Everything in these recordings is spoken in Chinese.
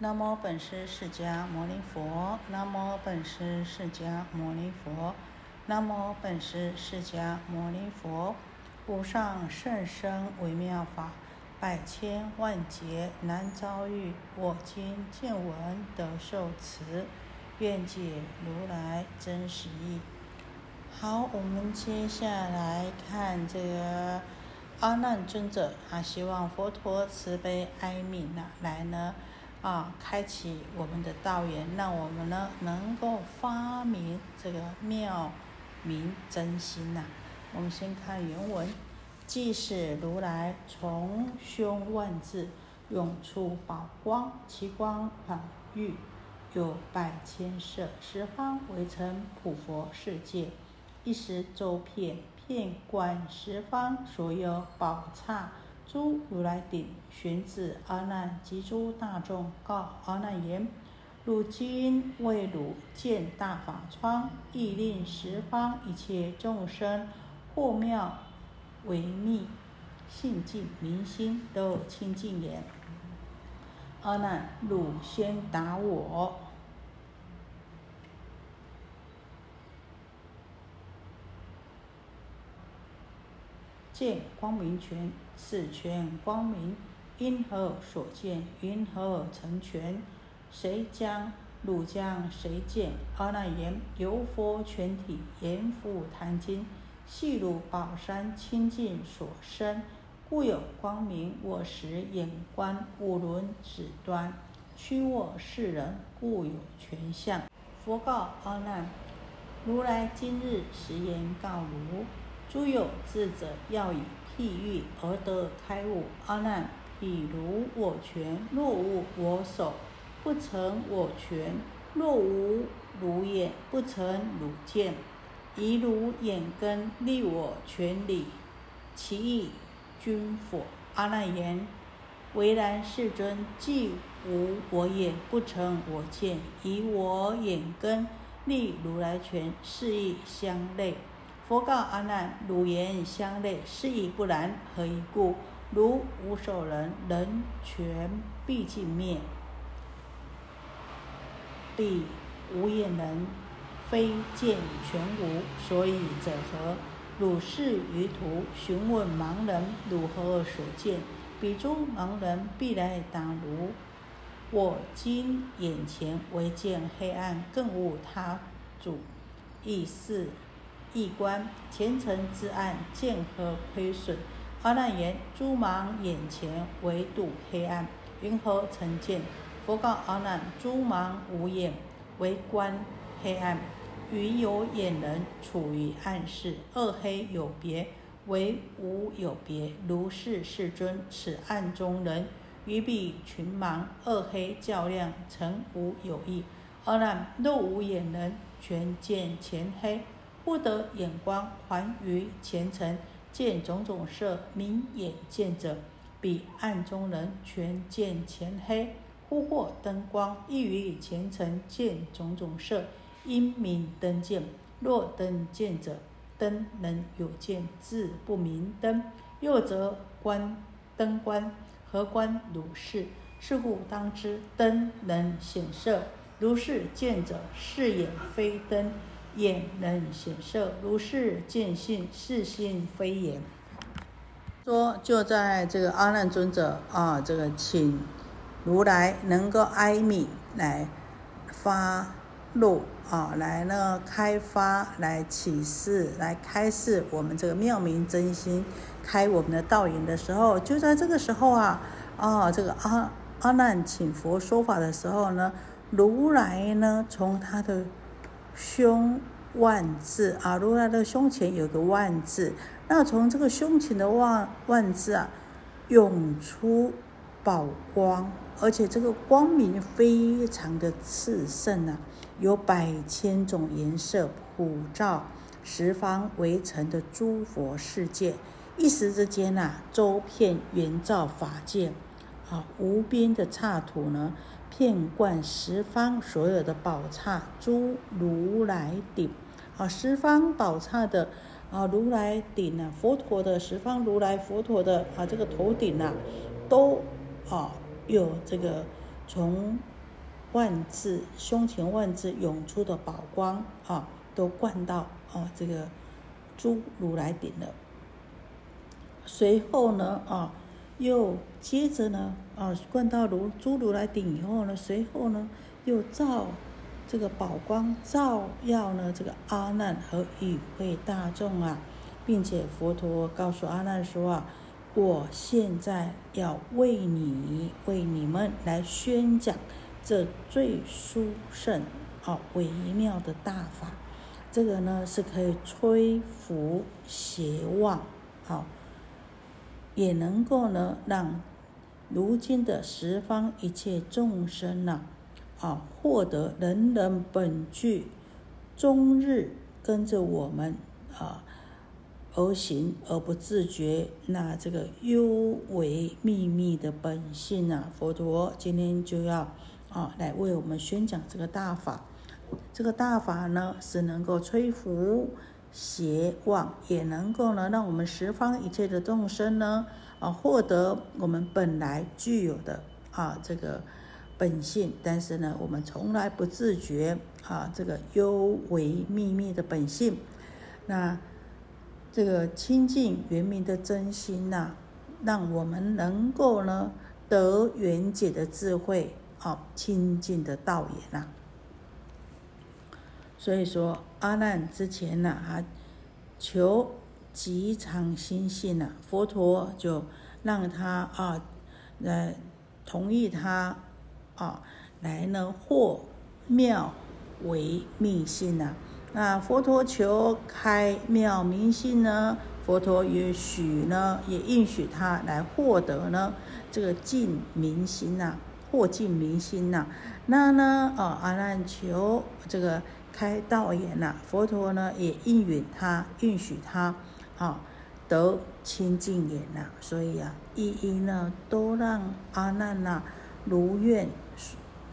南无本师释迦牟尼佛，南无本师释迦牟尼佛，南无本师释迦牟尼佛。无上甚深微妙法，百千万劫难遭遇。我今见闻得受持，愿解如来真实义。好，我们接下来看这个阿难尊者啊，希望佛陀慈悲哀悯呐，来呢啊，开启我们的道缘，让我们呢能够发明这个妙明真心呐。我们先看原文：即使如来从胸万字涌出宝光，其光缓郁，有百千色，十方围成普佛世界，一时周遍，遍观十方所有宝刹。诸如来顶，寻子阿难及诸大众，告阿难言：汝今为汝见大法窗，亦令十方一切众生。或妙为密，信净明心都清净言。阿难，汝先答我。见光明权，是权光明，因何所见？因何成全？谁将？汝将谁见？阿难言：由佛全体，言复坛经。细如宝山清净所生，故有光明。我时眼观五轮指端，屈我世人，故有全相。佛告阿难：如来今日实言告汝：诸有智者，要以譬喻而得开悟。阿难，譬如我权，若无我手，不成我权；若无汝眼，不成汝见。以汝眼根立我权理，其意君否？阿难言：为然，世尊。既无我眼，不成我见。以我眼根立如来权，是亦相类。佛告阿难：汝言相类，是亦不然。何以故？如无手人，人全必尽灭；彼无眼人。非见全无，所以者何？汝是于途，询问盲人如何所见？彼诸盲人必来答如：我今眼前唯见黑暗，更无他主。亦是一观前尘之暗，见何亏损？阿难言：诸盲眼前唯睹黑暗，云何成见？佛告阿难：诸盲无眼，唯观黑暗。与有眼人处于暗室，二黑有别，唯无有别。如是世尊，此暗中人与彼群盲，二黑较量，成无有异。阿难，若无眼人，全见前黑，不得眼光还于前尘，见种种色，明眼见者，彼暗中人全见前黑，忽获灯光，亦于前尘见种种色。因明灯见，若灯见者，灯能有见，自不明灯。又则观灯观，何观如是？是故当知，灯能显色，如是见者，是眼非灯；眼能显色，如是见性，是心非眼。说就在这个阿难尊者啊，这个请如来能够哀悯来发。露啊，来呢开发，来启示，来开示我们这个妙明真心，开我们的道眼的时候，就在这个时候啊，啊，这个阿阿难请佛说法的时候呢，如来呢从他的胸万字啊，如来的胸前有个万字，那从这个胸前的万万字啊，涌出宝光，而且这个光明非常的炽盛啊。有百千种颜色普照十方围城的诸佛世界，一时之间呐，周遍圆照法界，啊，无边的刹土呢，遍贯十方所有的宝刹诸如来顶，啊，十方宝刹的啊如来顶啊，佛陀的十方如来佛陀的啊这个头顶呐，都啊有这个从万字胸前万字涌出的宝光啊，都灌到啊这个诸如来顶了。随后呢啊，又接着呢啊，灌到如诸如来顶以后呢，随后呢又照这个宝光照耀呢这个阿难和与会大众啊。并且佛陀告诉阿难说啊，我现在要为你、为你们来宣讲这最殊胜、啊微妙的大法。这个呢是可以摧伏邪妄，好，也能够呢让如今的十方一切众生呐，啊获得人人本具，终日跟着我们啊。而行而不自觉，那这个幽微秘密的本性啊，佛陀今天就要啊来为我们宣讲这个大法。这个大法呢，是能够摧伏邪妄，也能够呢让我们十方一切的众生呢啊获得我们本来具有的啊这个本性，但是呢，我们从来不自觉啊这个幽微秘密的本性，那。这个清净圆明的真心呐，让我们能够呢得圆解的智慧，啊，清净的道也呐。所以说，阿难之前呐，啊，求极长心性呐，佛陀就让他啊，来同意他啊，来呢获妙为密心呐。那佛陀求开妙明心呢？佛陀也许呢，也应许他来获得呢这个净明心呐，获净明心呐。那呢，哦，阿难求这个开道眼呐，佛陀呢也应允他，允许他啊得清净眼呐。所以啊，一一呢都让阿难呐如愿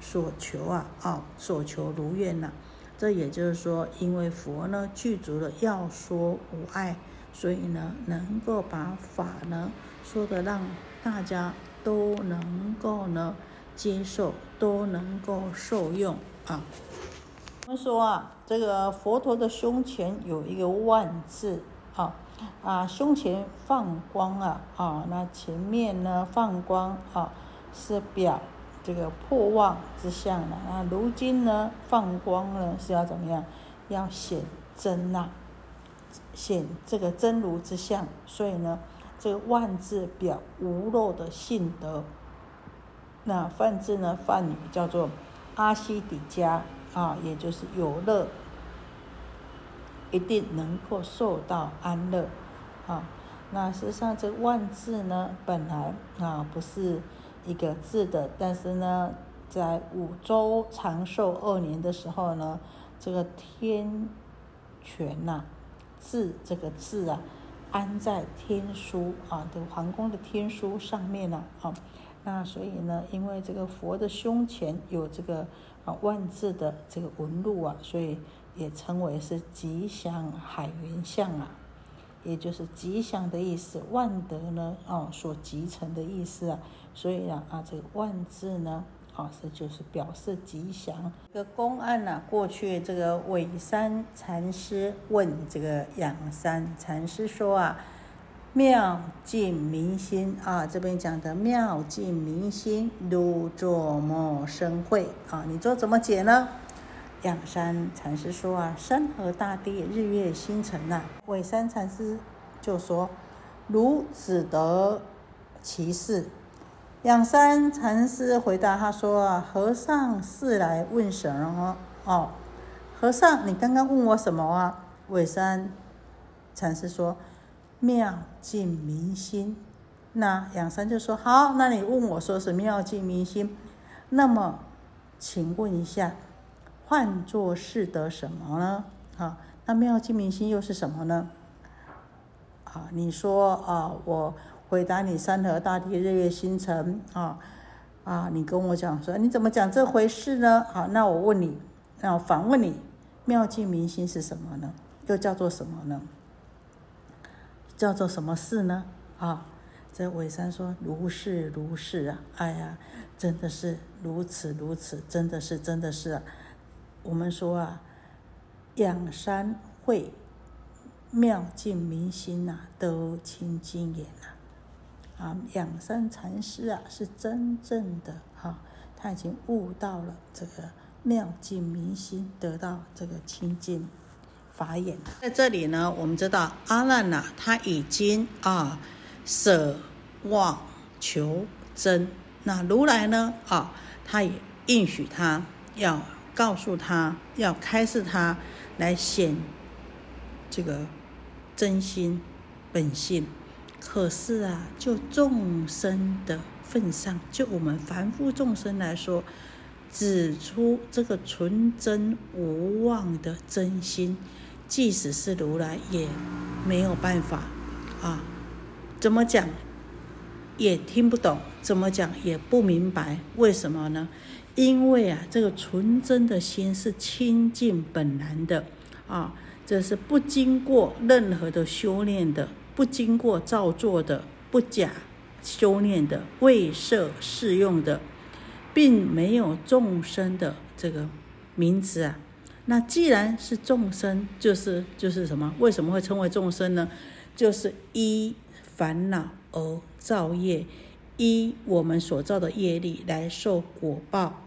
所求啊，啊所求如愿呐。这也就是说，因为佛呢具足了要说无碍，所以呢能够把法呢说的让大家都能够呢接受，都能够受用啊。我们说啊，这个佛陀的胸前有一个万字啊啊，胸前放光啊啊，那前面呢放光啊是表。这个破妄之相的。那！如今呢，放光呢是要怎么样？要显真呐，显这个真如之相。所以呢，这个万字表无漏的性德。那梵字呢，梵语叫做阿西底迦啊，也就是有乐，一定能够受到安乐啊。那实际上，这万字呢，本来啊不是。一个字的，但是呢，在五周长寿二年的时候呢，这个天权呐，字这个字啊，安在天书啊的皇宫的天书上面了啊。那所以呢，因为这个佛的胸前有这个啊万字的这个纹路啊，所以也称为是吉祥海云像啊。也就是吉祥的意思，万德呢，哦，所集成的意思啊，所以啊，啊，这个万字呢，啊，是就是表示吉祥。这个公案呢，过去这个尾山禅师问这个仰山禅师说啊，妙尽明心啊，这边讲的妙尽明心，如作么生慧啊？你做怎么解呢？仰山禅师说啊，山河大地、日月星辰呐。尾山禅师就说，如只得其事。仰山禅师回答他说啊，和尚是来问什么？哦，和尚，你刚刚问我什么啊？尾山禅师说，妙尽明心。那养生就说，好，那你问我说是妙尽明心，那么，请问一下。换作是得什么呢？啊，那妙净明心又是什么呢？啊，你说啊，我回答你山河大地日月星辰啊啊，你跟我讲说你怎么讲这回事呢？好，那我问你，那我反问你，妙净明心是什么呢？又叫做什么呢？叫做什么事呢？啊，这伟山说如是如是啊，哎呀，真的是如此如此，真的是真的是啊。我们说啊，仰山会妙境明心呐，都清净眼呐。啊，仰山禅师啊，是真正的哈，他已经悟到了这个妙境明心，得到这个清净法眼。在这里呢，我们知道阿难呐，他已经啊舍妄求真。那如来呢啊，他也应许他，要告诉他，要开示他，来显这个真心本性。可是啊，就众生的份上，就我们凡夫众生来说，指出这个纯真无妄的真心，即使是如来也没有办法啊。怎么讲也听不懂，怎么讲也不明白，为什么呢？因为啊，这个纯真的心是清净本然的啊，这是不经过任何的修炼的。不经过造作的、不假修炼的、未设适用的，并没有众生的这个名词啊。那既然是众生，就是就是什么？为什么会称为众生呢？就是依烦恼而造业，依我们所造的业力来受果报。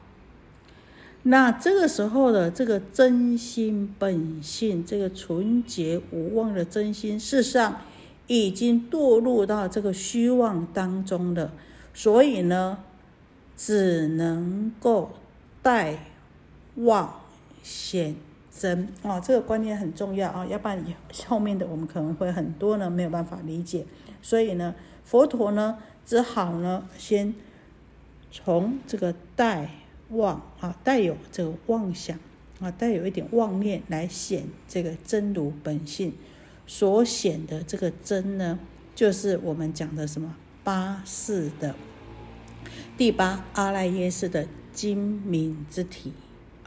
那这个时候的这个真心本性，这个纯洁无妄的真心，事实上。已经堕入到这个虚妄当中了，所以呢，只能够待妄显真啊，这个观念很重要啊，要不然后面的我们可能会很多呢没有办法理解，所以呢，佛陀呢只好呢先从这个待妄啊，带有这个妄想啊，带有一点妄念来显这个真如本性。所显的这个真呢，就是我们讲的什么八世的第八阿赖耶识的精明之体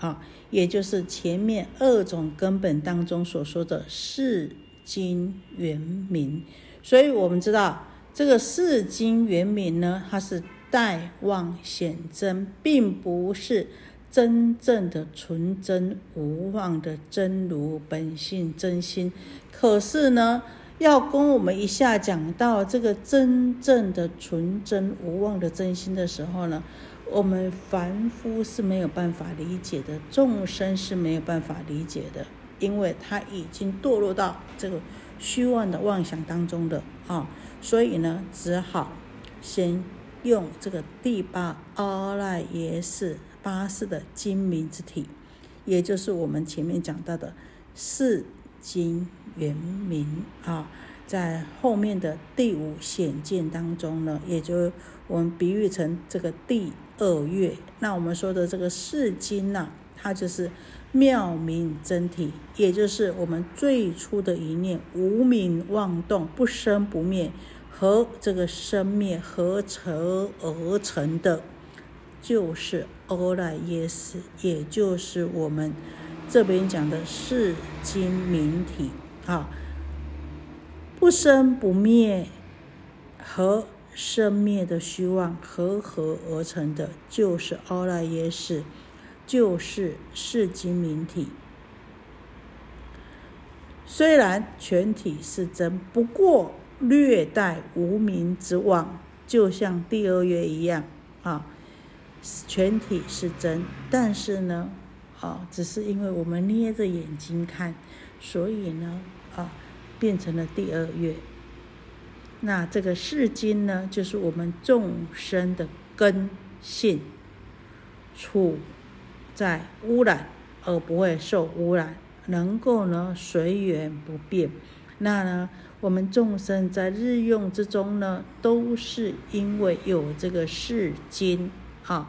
啊，也就是前面二种根本当中所说的世精圆明。所以我们知道这个世精圆明呢，它是待妄显真，并不是真正的纯真无妄的真如本性真心。可是呢，要跟我们一下讲到这个真正的纯真无妄的真心的时候呢，我们凡夫是没有办法理解的，众生是没有办法理解的，因为他已经堕落到这个虚妄的妄想当中的啊，所以呢，只好先用这个第八阿赖耶识八识的精明之体，也就是我们前面讲到的四。经圆明啊，在后面的第五显见当中呢，也就我们比喻成这个第二月。那我们说的这个世经呢，它就是妙明真体，也就是我们最初的一念无名妄动不生不灭和这个生灭合成而成的，就是欧赖耶识，也就是我们。这边讲的是精明体啊，不生不灭和生灭的虚妄合合而成的，就是阿赖耶识，就是是精明体。虽然全体是真，不过略带无名之妄，就像第二月一样啊，全体是真，但是呢。啊，只是因为我们捏着眼睛看，所以呢，啊，变成了第二月。那这个世经呢，就是我们众生的根性，处在污染而不会受污染，能够呢随缘不变。那呢，我们众生在日用之中呢，都是因为有这个世经啊。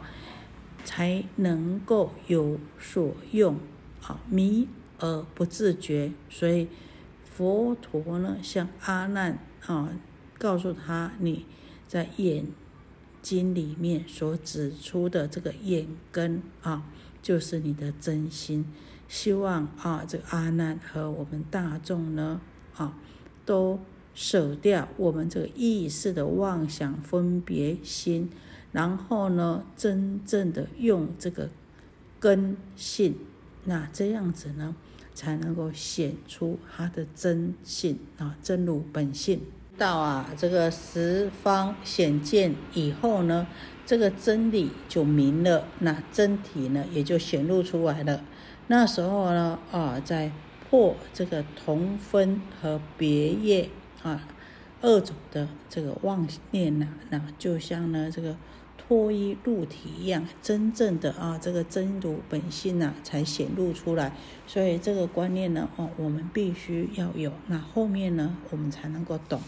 才能够有所用，啊，迷而不自觉。所以佛陀呢，向阿难啊，告诉他，你在眼睛里面所指出的这个眼根啊，就是你的真心。希望啊，这个阿难和我们大众呢，啊，都舍掉我们这个意识的妄想分别心，然后呢，真正的用这个根性，那这样子呢，才能够显出他的真性啊，真如本性。到啊，这个十方显见以后呢，这个真理就明了，那真体呢也就显露出来了。那时候呢，啊，在破这个同分和别业啊二种的这个妄念呐，那就像呢这个脱衣入体一样，真正的啊这个真如本性呐才显露出来。所以这个观念呢，哦，我们必须要有，那后面呢，我们才能够懂。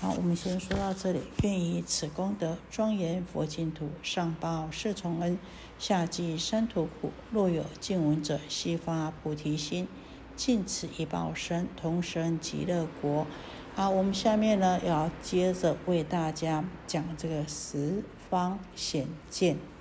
好，我们先说到这里。愿以此功德庄严佛净土，上报四重恩，下济三途苦。若有见闻者，悉发菩提心，尽此一报身，同生极乐国。好，我们下面呢要接着为大家讲这个十方显见。